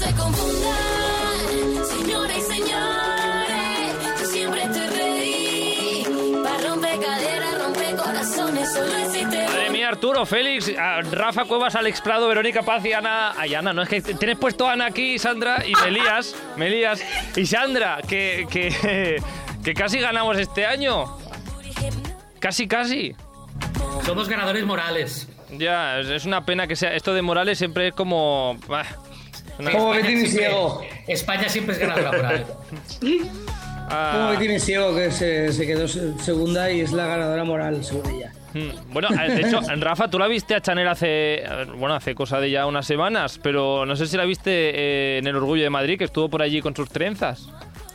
se confundan, señores y señores, yo siempre te reí. Para romper caderas, romper corazones, solo existe Madre mía, Arturo, Félix, a Rafa Cuevas, Alex Prado, Verónica Paz y Ana. Ay, Ana, no es que tienes puesto a Ana aquí, Sandra, y Melías. Melías. Y Sandra, que, que, que casi ganamos este año. Casi, casi. Somos ganadores morales. Ya, es- es una pena que sea. Esto de Morales siempre es como. bah, España Betín siempre- Ciego. España siempre es ganadora moral. ah, Como Betín Ciego, que se, se quedó se- segunda y es la ganadora moral, según ella. mm, bueno, eh, de hecho, Rafa, tú la viste a Chanel hace. Bueno, hace cosa de ya unas semanas, pero no sé si la viste eh, en el Orgullo de Madrid, que estuvo por allí con sus trenzas.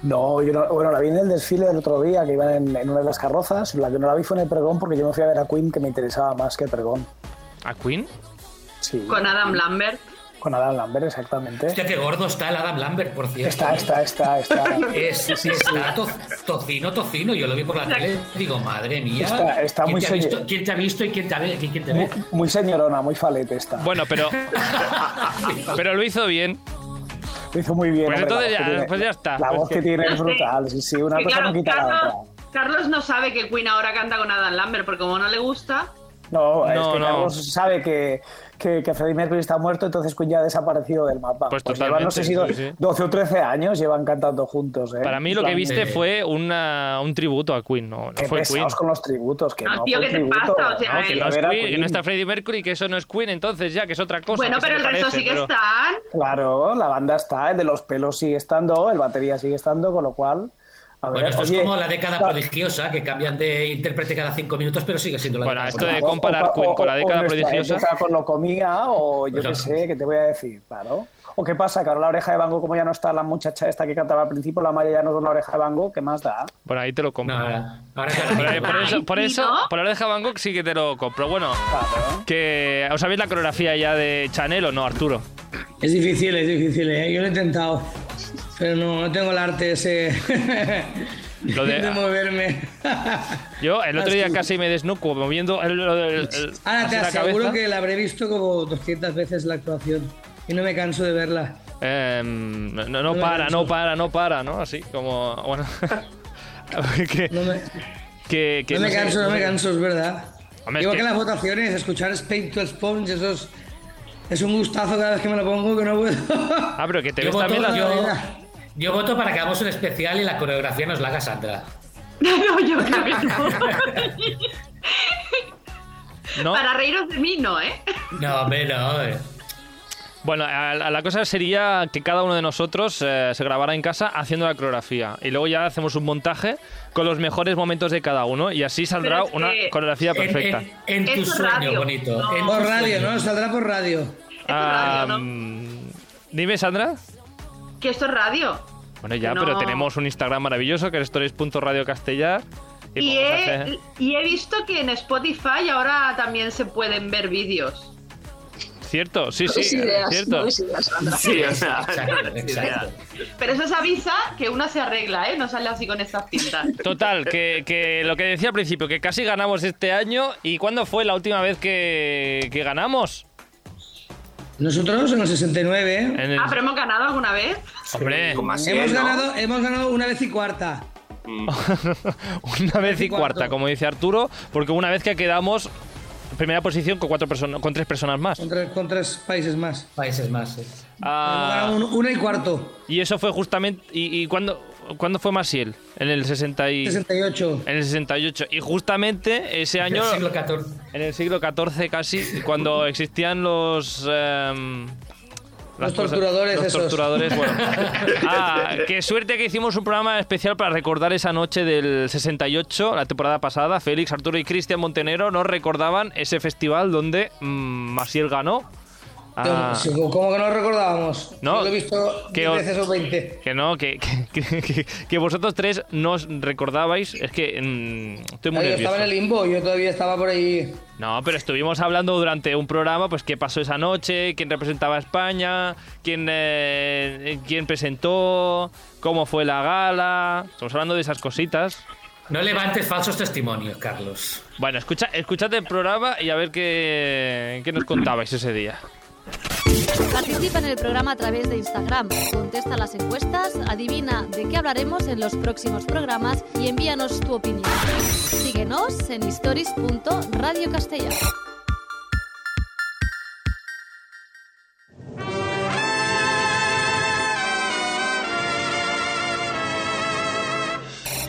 No, yo no, bueno, la vi en el desfile del otro día, que iban en, en una de las carrozas. La que no la vi fue en el pregón porque yo me fui a ver a Queen, que me interesaba más que el pregón. ¿A Queen? Sí, Con Adam Lambert. Con Adam Lambert, exactamente. Hostia, qué gordo está el Adam Lambert, por cierto. Está, está, está, está. Es, está to- tocino, tocino. Yo lo vi por la tele. Digo, madre mía. Está- está ¿quién muy visto, ¿Quién te ha visto y quién te, ha ve- quién te ve? muy señorona, muy falete está. Bueno, pero. pero lo hizo bien. Lo hizo muy bien. Pues hombre, entonces ya- tiene- pues ya está. La Pues voz que- que tiene es Es brutal. Sí, sí, una cosa claro, no quita la Carlos, otra. Carlos no sabe que Queen ahora canta con Adam Lambert, porque como no le gusta, No, es No, que no. Carlos sabe que, que, que Freddie Mercury está muerto, entonces Queen ya ha desaparecido del mapa. Pues llevan, no sé si do- totalmente, sí, sí. 12 o 13 años llevan cantando juntos. ¿eh? Para mí lo que viste fue una, un tributo a Queen, no, no Qué fue Queen. con los tributos, que No, no, tío, fue ¿qué te pasa? O sea, No, que no es Queen, que no está Freddie Mercury, que eso no es Queen, entonces ya, que es otra cosa. bueno, pero el resto parece, sí que pero- están. Claro, la banda está, el de los pelos sigue estando, el batería sigue estando, con lo cual. A ver, Bueno, esto oye, es como la década prodigiosa, que cambian de intérprete cada cinco minutos, pero sigue siendo la Bueno, década esto de comparar Queen con la década nuestra prodigiosa. con lo comía, o yo Pues qué no. sé, ¿qué te voy a decir? Claro. ¿O qué pasa? Que ahora la oreja de Bango, como ya no está la muchacha esta que cantaba al principio, la Maya ya no es una oreja de Bango, ¿qué más da? Por ahí te lo compro. No, ahora, ahora es Por, eso, por eso, ¿no? por la oreja Van Gogh sí que te lo compro. Bueno, Claro. que ¿os sabéis la coreografía ya de Chanel o no, Arturo? Es difícil, es difícil, ¿eh? Yo lo he intentado, pero no, no tengo el arte ese Lo de- de moverme. Yo el otro día casi me desnuco moviendo el, el- el- el- Ahora te la aseguro que la habré visto como 200 veces la actuación y no me canso de verla. Em, no, no para, no para, no para, ¿no? Así como. Bueno. que, No me, que, que no me sé, canso, no me canso, es verdad. Hombre, es Igual que- las votaciones, escuchar Spain to Sponge, eso es, un gustazo cada vez que me lo pongo que no puedo. Ah, pero que te ves también las. Yo, voto para que hagamos un especial y la coreografía nos la haga Sandra. No, yo creo que no. ¿no? Para reíros de mí, no, ¿eh? No, hombre, no. eh. Bueno, a- a la cosa sería que cada uno de nosotros eh, se grabara en casa haciendo la coreografía. Y luego ya hacemos un montaje con los mejores momentos de cada uno. Y así saldrá una coreografía En, perfecta. en- en tu Eso es sueño, radio. bonito. No. en tu Por radio, sueño. ¿no? Saldrá por radio. Es radio, ¿no? Dime, Sandra. Que esto es radio. Bueno, ya, No. pero tenemos un Instagram maravilloso que es stories.radiocastellar. Y podemos he, hacer- y he visto que en Spotify ahora también se pueden ver vídeos. Cierto, sí, sí, Nuevas ideas, cierto. Sí, o sea, Exacto, exacto. Pero eso se avisa que una se arregla, ¿eh? No sale así con estas pintas. Total, que, que lo que decía al principio, que casi ganamos este año. ¿Y cuándo fue la última vez que, que ganamos? Nosotros en el 69, ¿eh? En el- Ah, pero hemos ganado alguna vez. Hombre, hemos, ¿no? ganado, hemos ganado una vez y cuarta. una vez y cuarta, como dice Arturo, porque una vez que quedamos en primera posición con cuatro personas, con tres personas más. Con tres, con tres países más. Países más. eh. Ah, una y cuarto. y eso fue justamente. ¿Y, y cuándo, cuándo fue Masiel? En el 60 y- 68. En el 68. Y justamente ese año, Del siglo XIV. en el siglo XIV casi, cuando existían los... em, Los torturadores los esos. torturadores, bueno. Ah, qué suerte que hicimos un programa especial para recordar esa noche del 68, la temporada pasada. Félix, Arturo y Cristian Montenegro nos recordaban ese festival donde mm, Masiel ganó. Ah, ¿Cómo que no recordábamos? No, Yo lo he visto que 10 os- veces o 20. que no, que, que, que- que vosotros tres nos recordabais. Es que mm, estoy muy Yo nervioso. estaba en el limbo, yo todavía estaba por ahí. No, pero estuvimos hablando durante un programa, pues qué pasó esa noche, quién representaba a España, quién, eh, quién presentó, cómo fue la gala. Estamos hablando de esas cositas. No levantes falsos testimonios, Carlos. Bueno, escucha, escuchad el programa y a ver qué, qué nos contabais ese día. Participa en el programa a través de Instagram, contesta las encuestas, adivina de qué hablaremos en los próximos programas y envíanos tu opinión. Síguenos en stories.radiocastellano.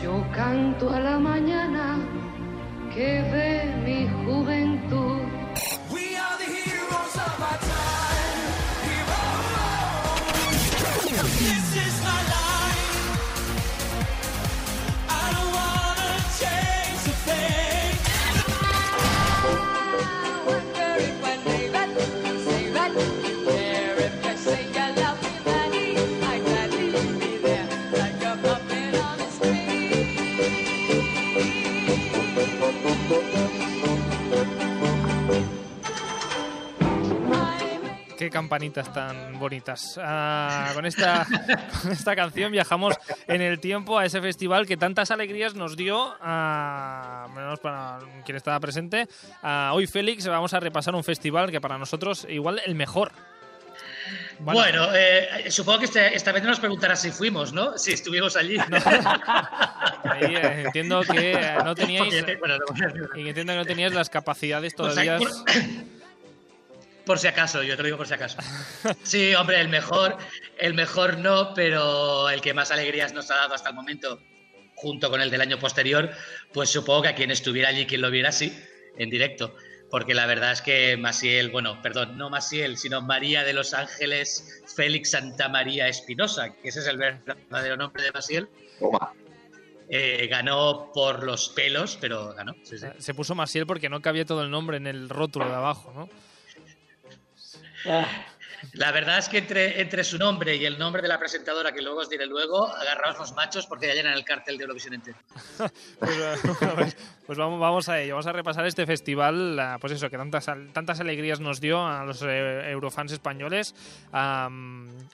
Yo canto a la mañana que ve mi juventud. Qué campanitas tan bonitas. Ah, con, esta, con esta canción viajamos en el tiempo a ese festival que tantas alegrías nos dio, a, menos para quien estaba presente. Hoy, Félix, vamos a repasar un festival que para nosotros igual el mejor. Bueno, eh, supongo que este- esta vez nos preguntarás si fuimos, ¿no? Si estuvimos allí. Ahí, eh, entiendo que no teníais bueno, no y entiendo que no teníais las capacidades O sea, todavía. Por, si acaso, yo te lo digo por si acaso. Sí, hombre, el mejor, el mejor no, pero el que más alegrías nos ha dado hasta el momento, junto con el del año posterior, pues supongo que a quien estuviera allí, quien lo viera, sí, en directo. Porque la verdad es que Masiel, bueno, perdón, no Masiel, sino María de los Ángeles Félix Santa María Espinosa, que ese es el verdadero nombre de Masiel, Toma. eh, ganó por los pelos, pero ganó. sí, sí. Se puso Masiel porque no cabía todo el nombre en el rótulo de abajo, ¿no? La verdad es que entre, entre su nombre y el nombre de la presentadora, que luego os diré luego, agarraos los machos porque ya llenan el cartel de Eurovisión entero. Pues, pues- pues vamos, vamos a ello, vamos a repasar este festival, ah, pues eso, que tantas, al- tantas alegrías nos dio a los eh, eurofans españoles,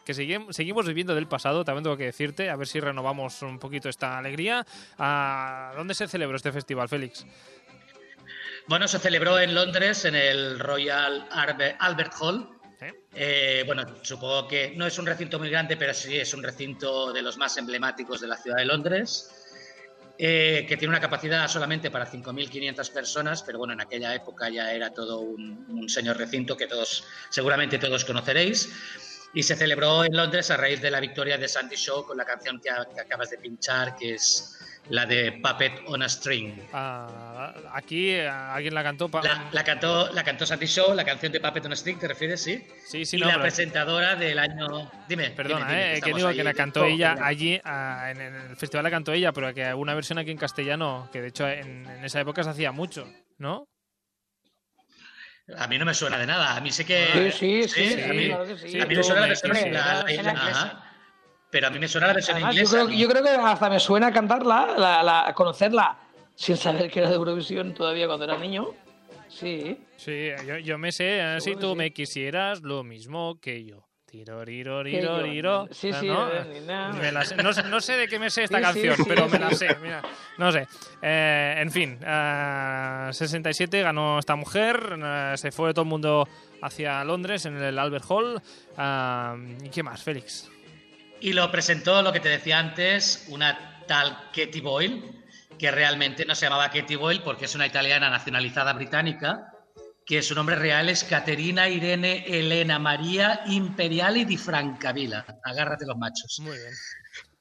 que seguim- seguimos viviendo del pasado, también tengo que decirte, a ver si renovamos un poquito esta alegría. Ah, ¿Dónde se celebró este festival, Félix? Bueno, se celebró en Londres, en el Royal Albert Hall. ¿Sí? Eh, bueno, supongo que no es un recinto muy grande, pero sí es un recinto de los más emblemáticos de la ciudad de Londres, eh, que tiene una capacidad solamente para 5.500 personas, pero bueno, en aquella época ya era todo un, un señor recinto que todos, seguramente todos conoceréis. Y se celebró en Londres a raíz de la victoria de Sandy Shaw con la canción que acabas de pinchar, que es la de Puppet on a String. Ah, aquí ah, alguien la cantó. La, la cantó, la cantó Sandy Show, la canción de Puppet on a String, ¿te refieres? Sí. Sí, sí, y no, la pero- presentadora del año. Dime. Perdona, dime, dime, eh, que digo ahí que la cantó ella allí, ah, en, el festival la cantó ella, pero que una versión aquí en castellano, que de hecho en, en esa época se hacía mucho, ¿no? A mí no me suena de nada. A mí sé que. Sí, sí, sí, sí, a mí, sí. a mí me suena la versión la- la- Pero a mí me suena la versión Además, yo, inglesa. creo, yo creo que hasta me suena cantarla, la, la- conocerla, sin saber que era de Eurovisión todavía cuando era niño. Sí. Sí, yo, yo me sé, eh, si tú sí. me quisieras lo mismo que yo. Tiro, riro, riro, riro. Sí, Ah, sí, ¿no? eh. Me la sé. No, sé- no sé de qué me sé esta Sí, canción, sí, pero me la sé. Mira, no sé. Eh, en fin, ah, 67 ganó esta mujer, eh, se fue todo el mundo hacia Londres en el Albert Hall. ¿Y qué más, Félix? Y lo presentó, lo que te decía antes, una tal Katie Boyle, que realmente no se llamaba Katie Boyle porque es una italiana nacionalizada británica, que su nombre real es Caterina Irene Elena María Imperiali di Francavilla. Agárrate los machos. Muy bien.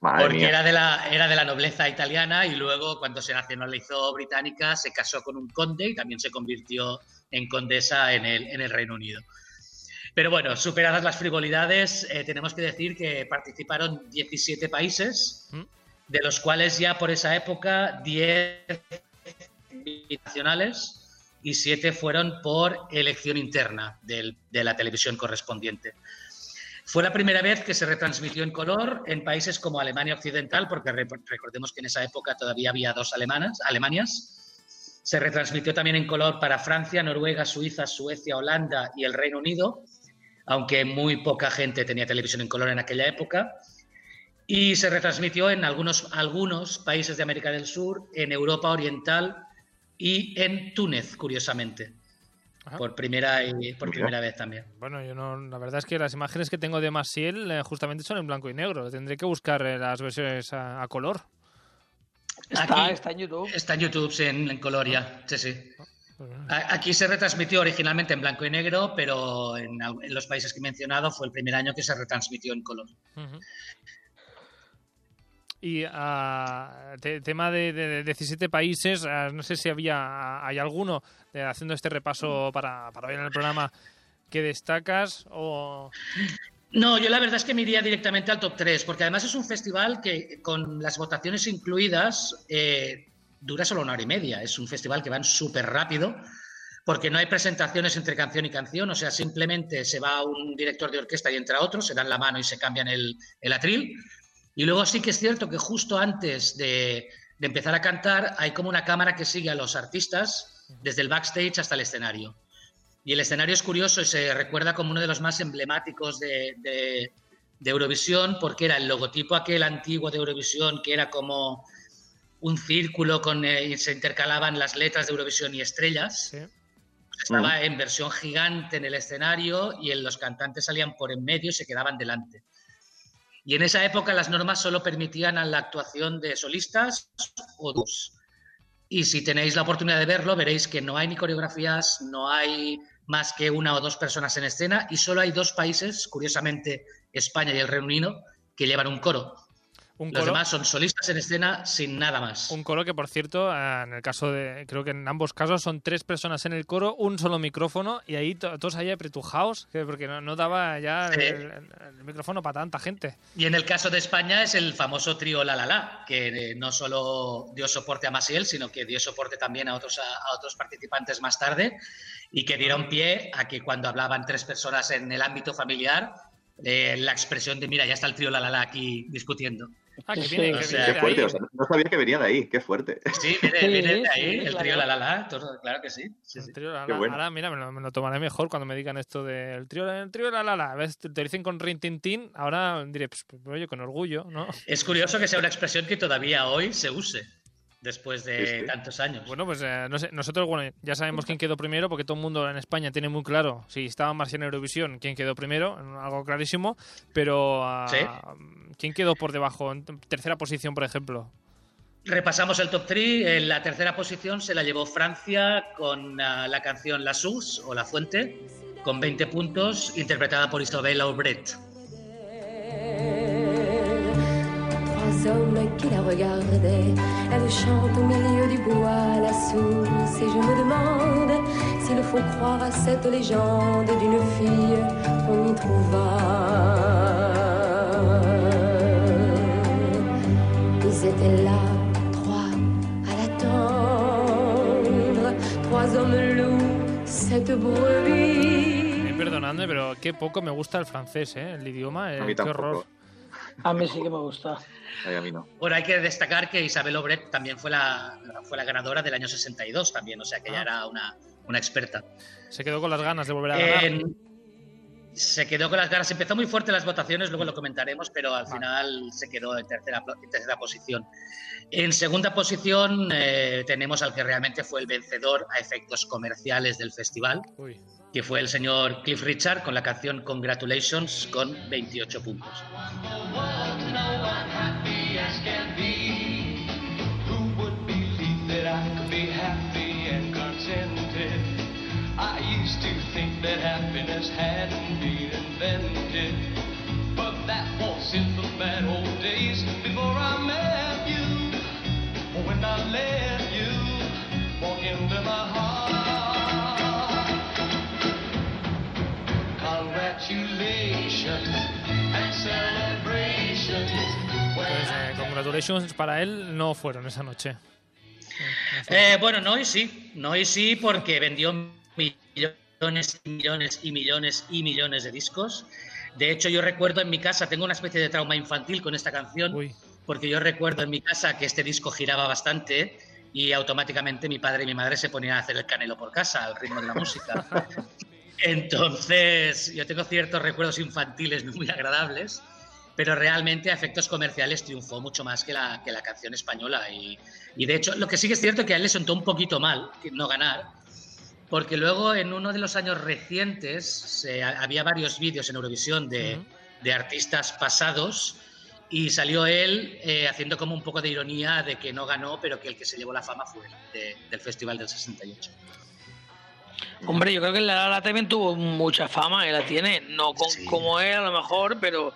Madre Porque mía. era de, la, era de la nobleza italiana y luego cuando se nacionalizó británica se casó con un conde y también se convirtió en condesa en el, en el Reino Unido. Pero bueno, superadas las frivolidades, eh, tenemos que decir que participaron 17 países, ¿Mm? de los cuales ya por esa época 10 nacionales y 7 fueron por elección interna del- de la televisión correspondiente. Fue la primera vez que se retransmitió en color en países como Alemania Occidental, porque re- recordemos que en esa época todavía había dos alemanas, Alemanias. Se retransmitió también en color para Francia, Noruega, Suiza, Suecia, Holanda y el Reino Unido, aunque muy poca gente tenía televisión en color en aquella época. Y se retransmitió en algunos, algunos países de América del Sur, en Europa Oriental y en Túnez, curiosamente. Ajá. por primera y por primera vez también. Bueno, yo no, la verdad es que las imágenes que tengo de Maciel eh, justamente son en blanco y negro. Tendré que buscar eh, las versiones a, a color. Está, Aquí- está en YouTube. Está en YouTube sí, en, en color ya, sí, sí. Aquí se retransmitió originalmente en blanco y negro, pero en, los países que he mencionado fue el primer año que se retransmitió en color. Y ah, te- tema de, de- de 17 países, ah, no sé si había hay alguno eh, haciendo este repaso para, para hoy en el programa que destacas o No, yo la verdad es que me iría directamente al top 3, porque además es un festival que con las votaciones incluidas eh, dura solo una hora y media. Es un festival que van súper rápido, porque no hay presentaciones entre canción y canción, o sea, simplemente se va un director de orquesta y entra otro, se dan la mano y se cambian el, el atril. Y luego sí que es cierto que justo antes de, de empezar a cantar hay como una cámara que sigue a los artistas desde el backstage hasta el escenario. Y el escenario es curioso y se recuerda como uno de los más emblemáticos de, de- de Eurovisión, porque era el logotipo aquel antiguo de Eurovisión, que era como un círculo con eh, y se intercalaban las letras de Eurovisión y estrellas. sí. Estaba en versión gigante en el escenario y en los cantantes salían por en medio y se quedaban delante. Y en esa época las normas solo permitían a la actuación de solistas o dos. Y si tenéis la oportunidad de verlo, veréis que no hay ni coreografías, no hay más que una o dos personas en escena y solo hay dos países, curiosamente España y el Reino Unido, que llevan un coro. Un Los coro demás son solistas en escena sin nada más. un coro que por cierto en el caso de creo que en ambos casos son tres personas en el coro un solo micrófono y ahí to- todos ahí apretujados que- porque no, no daba ya el, Sí. el- el micrófono para tanta gente Y en el caso de España es el famoso trío La La La, que eh, no solo dio soporte a Masiel, sino que dio soporte también a otros, a, a otros participantes más tarde y que dieron pie a que cuando hablaban tres personas en el ámbito familiar, eh, la expresión de mira, ya está el trío La La La aquí discutiendo. Ah que Sí, viene, o que sea, viene Qué fuerte, ahí. o sea, no sabía que venía de ahí, qué fuerte. Sí, viene, Sí, viene de sí, ahí el claro. trío La La La, todo- claro que sí. sí, sí. El trío la, bueno. Ahora, mira, me lo, me lo tomaré mejor cuando me digan esto del trío, el trío la la la. ¿Ves? Te, te dicen con rin tin tin, ahora diré, pues, pues, oye, con orgullo, ¿no? Es curioso que sea una expresión que todavía hoy se use, después de Sí, sí. tantos años. Bueno, pues eh, no sé, nosotros, bueno, ya sabemos quién quedó primero, porque todo el mundo en España tiene muy claro, si estaba más en Eurovisión, quién quedó primero, algo clarísimo, pero ah, Sí. ¿quién quedó por debajo? En tercera posición, por ejemplo. Repasamos el top 3. En la tercera posición se la llevó Francia con ah, la canción La Source o La Fuente, con 20 puntos, interpretada por Isabelle Aubret. Qui la regardaient. Elle chante au milieu du bois la source. Et je me demande s'il faut croire à cette légende d'une fille qu'on y trouva. Ils étaient là, trois, à l'attendre. Trois hommes loups, cette brebis. Perdonadme, pero qué poco me gusta el francés, ¿eh? El idioma, eh, qué horror. tampoco. A mí sí que me gusta. Ay, a mí no. Bueno, hay que destacar que Isabelle Aubret también fue la, fue la ganadora del año 62 también, o sea que Ah. ya era una, una experta. Se quedó con las ganas de volver a ganar. Se quedó con las ganas. Empezó muy fuerte las votaciones, luego lo comentaremos, pero al final se quedó en tercera, en tercera posición. En segunda posición eh, tenemos al que realmente fue el vencedor a efectos comerciales del festival, Uy. que fue el señor Cliff Richard con la canción Congratulations con 28 puntos. That happiness hadn't been invented. But that was in the bad old days before I met you. When I let you walk into my heart. Congratulations and celebrations. Pues eh, congratulations para él no fueron esa noche. Eh, bueno, no y sí, no y sí, porque vendió millones y millones y millones y millones de discos. De hecho, yo recuerdo en mi casa, tengo una especie de trauma infantil con esta canción, Uy. porque yo recuerdo en mi casa que este disco giraba bastante y automáticamente mi padre y mi madre se ponían a hacer el canelo por casa al ritmo de la música. Entonces, yo tengo ciertos recuerdos infantiles muy agradables, pero realmente a efectos comerciales triunfó mucho más que la, que la canción española. Y, y de hecho, lo que sí que es cierto es que a él le sentó un poquito mal no ganar, porque luego en uno de los años recientes se- había varios vídeos en Eurovisión de, Ujú. de artistas pasados y salió él eh, haciendo como un poco de ironía de que no ganó, pero que el que se llevó la fama fue él, de- del Festival del 68. Hombre, yo creo que la La también tuvo mucha fama, y la tiene, no con- Sí. como él a lo mejor, pero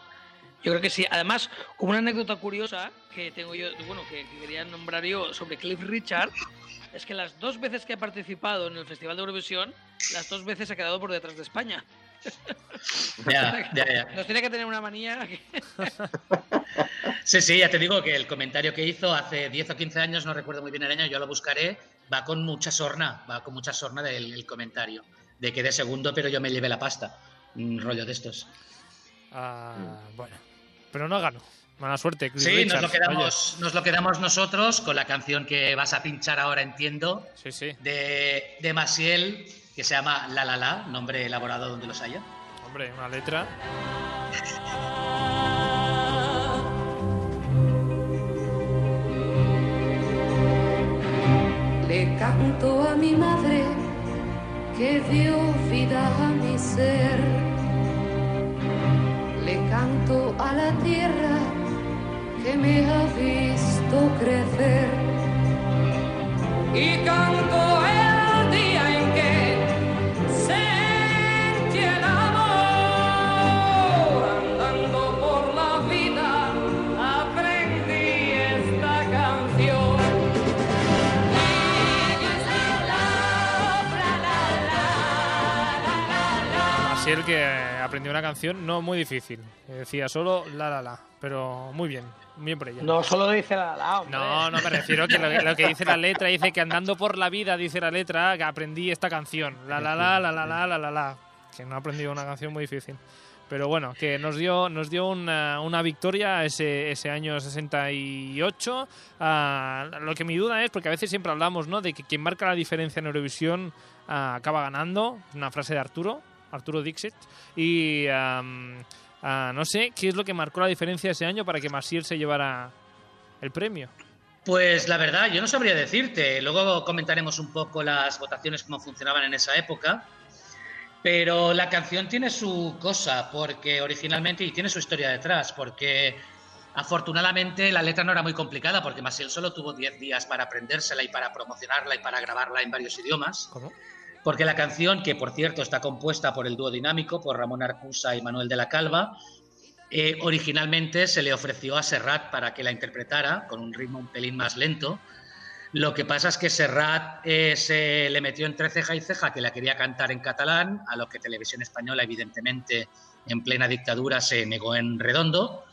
yo creo que sí. Además, como una anécdota curiosa que tengo yo, bueno, que, que quería nombrar yo sobre Cliff Richard, es que las dos veces que ha participado en el Festival de Eurovisión, las dos veces ha quedado por detrás de España. Ya, ya, ya. Nos tiene que tener una manía. que- Sí, sí, ya te digo que el comentario que hizo hace 10 o 15 años, no recuerdo muy bien el año, yo lo buscaré, va con mucha sorna, va con mucha sorna del el comentario, de que de segundo pero yo me llevé la pasta, un rollo de estos. Ah, bueno. Pero no ganó. Mala suerte, Sí, nos lo, quedamos, nos lo quedamos nosotros con la canción que vas a pinchar ahora, entiendo, sí, sí. de, de Maciel, que se llama La La La, nombre elaborado donde los haya. Hombre, una letra. Le canto a mi madre que dio vida a mi ser. Canto a la tierra que me ha visto crecer. Y canto el día en que sentí el amor. Andando por la vida aprendí esta canción. Asiel que aprendió una canción no muy difícil. Decía solo la la la. Pero muy bien. Bien por ella. No solo dice la La, hombre. No, no me refiero que lo, que lo que dice la letra dice que andando por la vida dice la letra que aprendí esta canción. La la la la la la la la la. Que no ha aprendido una canción muy difícil. Pero bueno, que nos dio, nos dio una, una victoria ese, ese año 68. Ah, lo que mi duda es, porque a veces siempre hablamos ¿no? de que quien marca la diferencia en Eurovisión ah, acaba ganando. Una frase de Arturo, Arturo Dixit. Y am, ah, no sé qué es lo que marcó la diferencia ese año para que Masier se llevara el premio. Pues la verdad, yo no sabría decirte. Luego comentaremos un poco las votaciones, cómo funcionaban en esa época. Pero la canción tiene su cosa, porque originalmente, y tiene su historia detrás, porque afortunadamente la letra no era muy complicada, porque Masiel solo tuvo 10 días para aprendérsela y para promocionarla y para grabarla en varios idiomas. ¿Cómo? Porque la canción, que por cierto está compuesta por el dúo dinámico, por Ramón Arcusa y Manuel de la Calva, eh, originalmente se le ofreció a Serrat para que la interpretara con un ritmo un pelín más lento. Lo que pasa es que Serrat eh, se le metió entre ceja y ceja que la quería cantar en catalán, a lo que Televisión Española, evidentemente, en plena dictadura, se negó en redondo.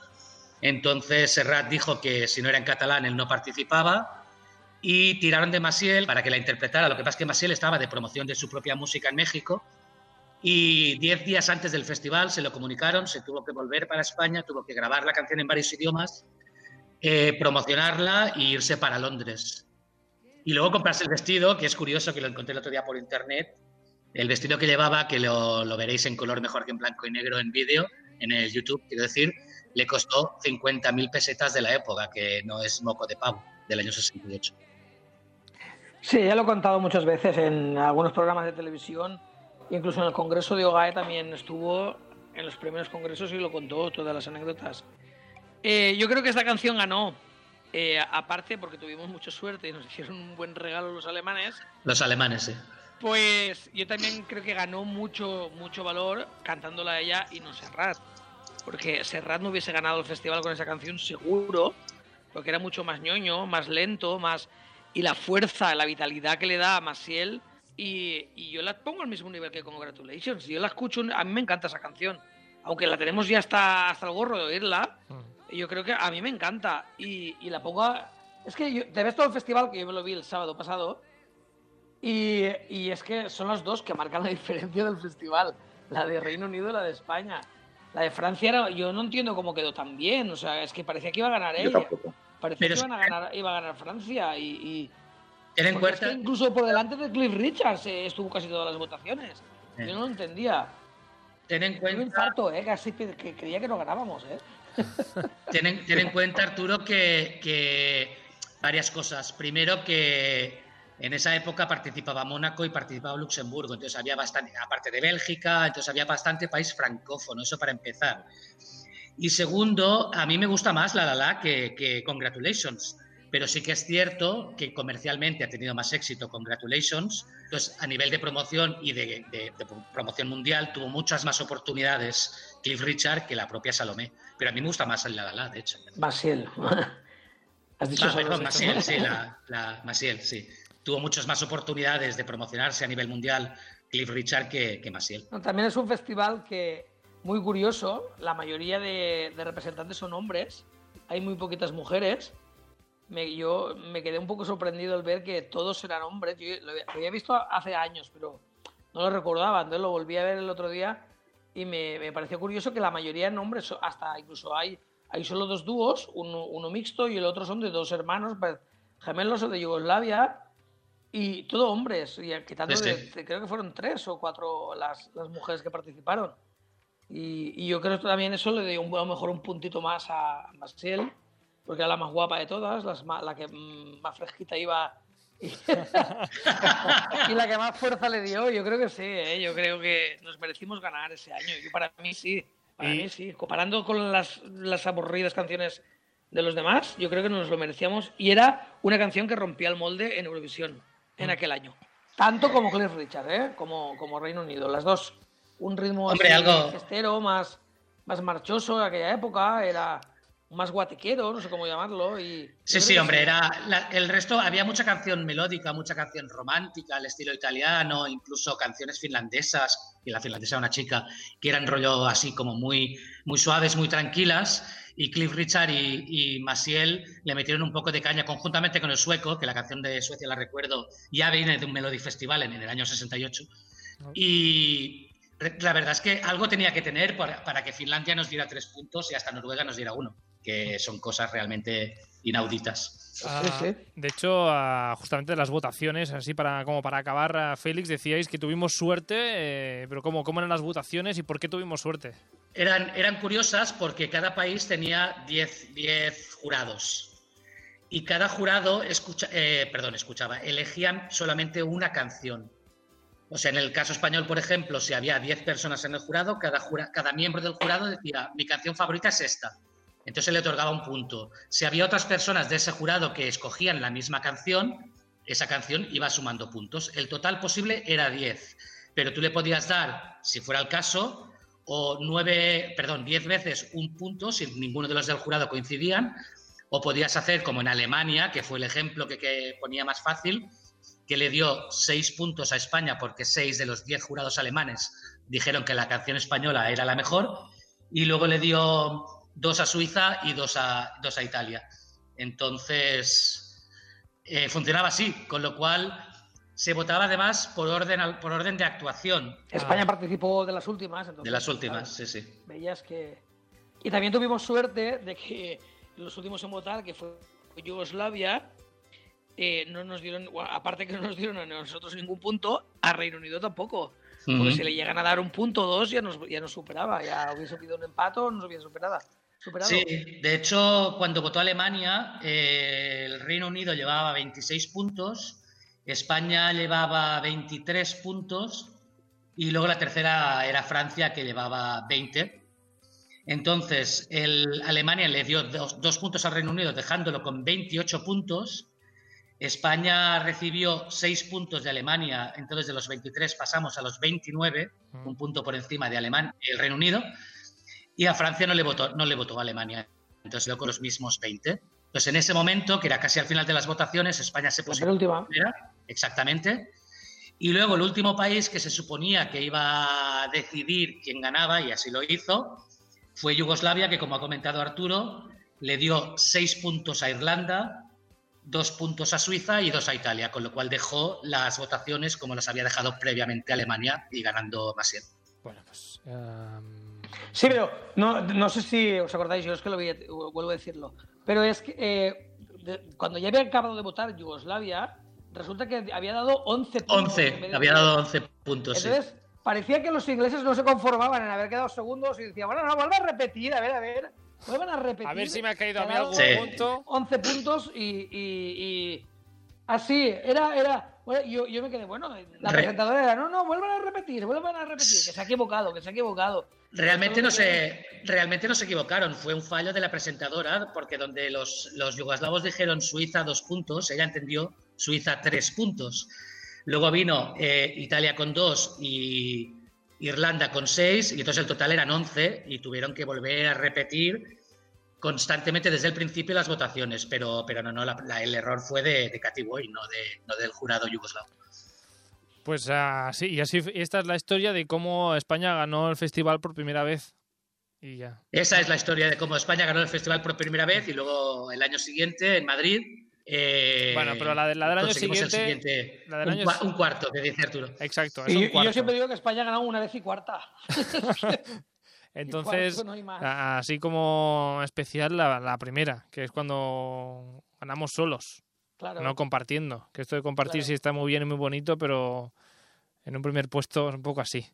Entonces Serrat dijo que si no era en catalán él no participaba y tiraron de Masiel para que la interpretara. Lo que pasa es que Masiel estaba de promoción de su propia música en México y diez días antes del festival se lo comunicaron, se tuvo que volver para España, tuvo que grabar la canción en varios idiomas, eh, promocionarla e irse para Londres. Y luego comprarse el vestido, que es curioso que lo encontré el otro día por internet. El vestido que llevaba, que lo, lo veréis en color mejor que en blanco y negro en vídeo, en el YouTube, quiero decir, le costó 50.000 pesetas de la época, que no es moco de pavo, del año 68. Sí, ya lo he contado muchas veces en algunos programas de televisión, incluso en el Congreso de OGAE también estuvo en los primeros congresos y lo contó todas las anécdotas. Eh, yo creo que esta canción ganó, eh, aparte porque tuvimos mucha suerte y nos hicieron un buen regalo los alemanes, Los alemanes, sí. pues yo también creo que ganó mucho, mucho valor cantándola ella y no Serrat. Porque Serrat no hubiese ganado el festival con esa canción seguro, porque era mucho más ñoño, más lento, más... Y la fuerza, la vitalidad que le da a Masiel, y, y yo la pongo al mismo nivel que Congratulations. Yo la escucho, a mí me encanta esa canción. Aunque la tenemos ya hasta, hasta el gorro de oírla, yo creo que a mí me encanta. Y, y la pongo... a- Es que yo, te ves todo el festival, que yo me lo vi el sábado pasado, y, y es que son las dos que marcan la diferencia del festival. La de Reino Unido y la de España. La de Francia era, yo no entiendo cómo quedó tan bien. O sea, es que parecía que iba a ganar Yo ella. tampoco. Parecía Pero que iban a ganar, iba a ganar Francia. Y, y- Ten en porque es cuenta, que incluso por delante de Cliff Richards eh, estuvo casi todas las votaciones. Eh. Yo no lo entendía. ten en Fue un cuenta infarto, ¿eh? Casi que, que creía que no ganábamos, ¿eh? Ten en, ten en cuenta, Arturo, que, que varias cosas. Primero, que En esa época participaba Mónaco y participaba Luxemburgo, entonces había bastante, aparte de Bélgica, entonces había bastante país francófono, eso para empezar. Y segundo, a mí me gusta más La La La que, que Congratulations, pero sí que es cierto que comercialmente ha tenido más éxito Congratulations, entonces a nivel de promoción y de, de- de promoción mundial tuvo muchas más oportunidades Cliff Richard que la propia Salomé, pero a mí me gusta más La La La, de hecho. Maciel. Has dicho Ah, perdón, eso. Maciel, sí, la, la- Maciel, sí. Tuvo muchas más oportunidades de promocionarse a nivel mundial Cliff Richard que, que Maciel. No, También es un festival que, muy curioso, la mayoría de, de representantes son hombres, hay muy poquitas mujeres. Me, yo me quedé un poco sorprendido al ver que todos eran hombres. Yo lo, había- lo había visto hace años, pero no lo recordaba. Entonces lo volví a ver el otro día y me, me pareció curioso que la mayoría eran hombres, hasta incluso hay, hay solo dos dúos, uno, uno mixto y el otro son de dos hermanos gemelos o de Yugoslavia y todo hombres, y quitando Sí, sí. de- creo que fueron tres o cuatro las, las mujeres que participaron. Y, y yo creo que también eso le dio un- a lo mejor un puntito más a Maciel, porque era la más guapa de todas, las la que mm, más fresquita iba y, y la que más fuerza le dio. Yo creo que sí, ¿eh? yo creo que nos merecimos ganar ese año. Yo para mí sí, para Y- mí sí. Comparando con las, las aburridas canciones de los demás, yo creo que nos lo merecíamos y era una canción que rompía el molde en Eurovisión en aquel año. Tanto como Cliff Richard, ¿eh? como, como Reino Unido, las dos. Un ritmo Hombre, así algo- más, más marchoso en aquella época, era más guatequero, no sé cómo llamarlo. Y Sí, sí, hombre, era la- el resto, había mucha canción melódica, mucha canción romántica, al estilo italiano, incluso canciones finlandesas, y la finlandesa era una chica, que eran rollo así como muy, muy suaves, muy tranquilas, y Cliff Richard y, y Maciel le metieron un poco de caña conjuntamente con el sueco, que la canción de Suecia la recuerdo, ya viene de un Melody Festival en, en el año 68, y la verdad es que algo tenía que tener para, para que Finlandia nos diera tres puntos y hasta Noruega nos diera uno, que son cosas realmente inauditas. Ah, De hecho, justamente las votaciones, así para como para acabar, Félix, decíais que tuvimos suerte, eh, pero ¿cómo, ¿cómo eran las votaciones y por qué tuvimos suerte? Eran, eran curiosas porque cada país tenía 10 10 jurados. Y cada jurado escucha, eh, perdón, escuchaba, elegían solamente una canción. O sea, en el caso español, por ejemplo, si había 10 personas en el jurado, cada, miembro del jurado decía, mi canción favorita es esta. Entonces le otorgaba un punto. Si había otras personas de ese jurado que escogían la misma canción, esa canción iba sumando puntos. El total posible era 10, pero tú le podías dar, si fuera el caso, o nueve, perdón, 10 veces un punto si ninguno de los del jurado coincidían, o podías hacer como en Alemania, que fue el ejemplo que ponía más fácil, que le dio 6 puntos a España porque 6 de los 10 jurados alemanes dijeron que la canción española era la mejor, y luego le dio dos a Suiza y dos a, dos a Italia. Entonces, eh, funcionaba así, con lo cual se votaba además por orden, por orden de actuación. España participó de las últimas. Entonces, De las últimas, sí, sí. Veías que. Y también tuvimos suerte de que los últimos en votar, que fue Yugoslavia, eh, no nos dieron, aparte que no nos dieron a nosotros ningún punto, a Reino Unido tampoco. Porque Ujú. si le llegan a dar un punto o dos, ya nos, ya nos superaba. Ya hubiese pedido un empate o nos hubiese superado. superado. Sí, de hecho, cuando votó Alemania, eh, el Reino Unido llevaba 26 puntos, España llevaba 23 puntos y luego la tercera era Francia que llevaba 20. Entonces, el, Alemania le dio dos, dos puntos al Reino Unido dejándolo con 28 puntos. España recibió 6 puntos de Alemania, entonces de los 23 pasamos a los 29, un punto por encima de Alemania y el Reino Unido y a Francia no le votó, no le votó a Alemania. Entonces quedó con los mismos 20. Entonces en ese momento, que era casi al final de las votaciones, España se puso penúltima. exactamente. Y luego el último país que se suponía que iba a decidir quién ganaba, y así lo hizo, fue Yugoslavia, que como ha comentado Arturo, le dio seis puntos a Irlanda, dos puntos a Suiza y dos a Italia, con lo cual dejó las votaciones como las había dejado previamente Alemania y ganando Maciel. Bueno, pues. em, Sí, pero no, no sé si os acordáis, yo es que lo vi- vuelvo a decirlo. Pero es que eh, de- cuando ya había acabado de votar Yugoslavia, resulta que había dado 11 puntos. en 11, vez de había 10. dado 11 puntos. sí. Entonces, parecía que los ingleses no se conformaban en haber quedado segundos y decían, bueno, no, vuelvan a repetir, a ver, a ver. Vuelvan a repetir. A ver si me ha caído a mí algún Sí. punto. 11 puntos y, y- y- Así, era, era. bueno, yo, yo me quedé, bueno, la Re- presentadora era, no, no, vuelvan a repetir, vuelvan a repetir, que se ha equivocado, que se ha equivocado. Realmente no, se, realmente no se equivocaron, fue un fallo de la presentadora, porque donde los, los yugoslavos dijeron Suiza dos puntos, ella entendió Suiza tres puntos. Luego vino eh, Italia con dos y Irlanda con seis, y entonces el total eran once, y tuvieron que volver a repetir constantemente desde el principio las votaciones, pero, pero no, no, la- la- el error fue de, de Katy Boy, no, de, no del jurado yugoslavo. Pues así, y así esta es la historia de cómo España ganó el festival por primera vez. Y ya. Esa es la historia de cómo España ganó el festival por primera vez y luego el año siguiente en Madrid. Eh, Bueno, pero la de- la del año siguiente- siguiente- la del un, año cua- si- un cuarto, que dice Arturo. Exacto, es Y, un y yo cuarto. siempre digo que España ha ganado una vez y cuarta. Entonces, cuarto no así como especial la, la primera, que es cuando ganamos solos, Claro. no compartiendo. Que esto de compartir Claro. sí está muy bien y muy bonito, pero en un primer puesto es un poco así.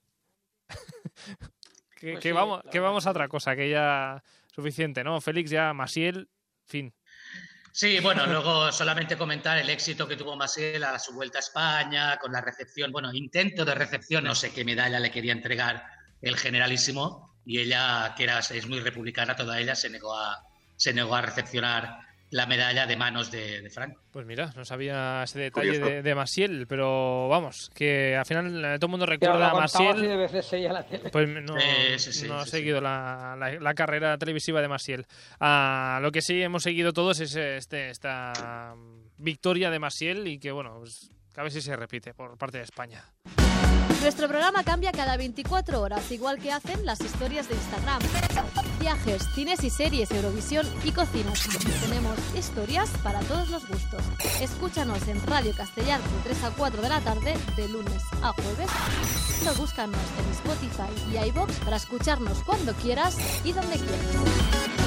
que, Pues que sí, vamos, que vamos a otra cosa, que ya suficiente, ¿no? Félix ya, Masiel, fin. Sí, bueno, luego solamente comentar el éxito que tuvo Masiel a su vuelta a España, con la recepción, bueno, intento de recepción, no sé qué medalla le quería entregar el generalísimo, y ella, que era, es muy republicana, toda ella se negó a, se negó a recepcionar la medalla de manos de, de Franco. Pues mira, no sabía ese detalle de, de Masiel, pero vamos, que al final eh, todo el mundo recuerda a de veces la tele. Pues no, Sí, sí, sí, no he sí, seguido La, la- la carrera televisiva de Masiel. Ah, lo que sí hemos seguido todos es este, esta mm, victoria de Masiel y que, bueno, pues, a ver si se repite por parte de España. Nuestro programa cambia cada 24 horas, igual que hacen las historias de Instagram. Viajes, cines y series, Eurovisión y cocinas. Tenemos historias para todos los gustos. Escúchanos en Radio Castellar de 3 a 4 de la tarde, de lunes a jueves. O búscanos en Spotify y iBox para escucharnos cuando quieras y donde quieras.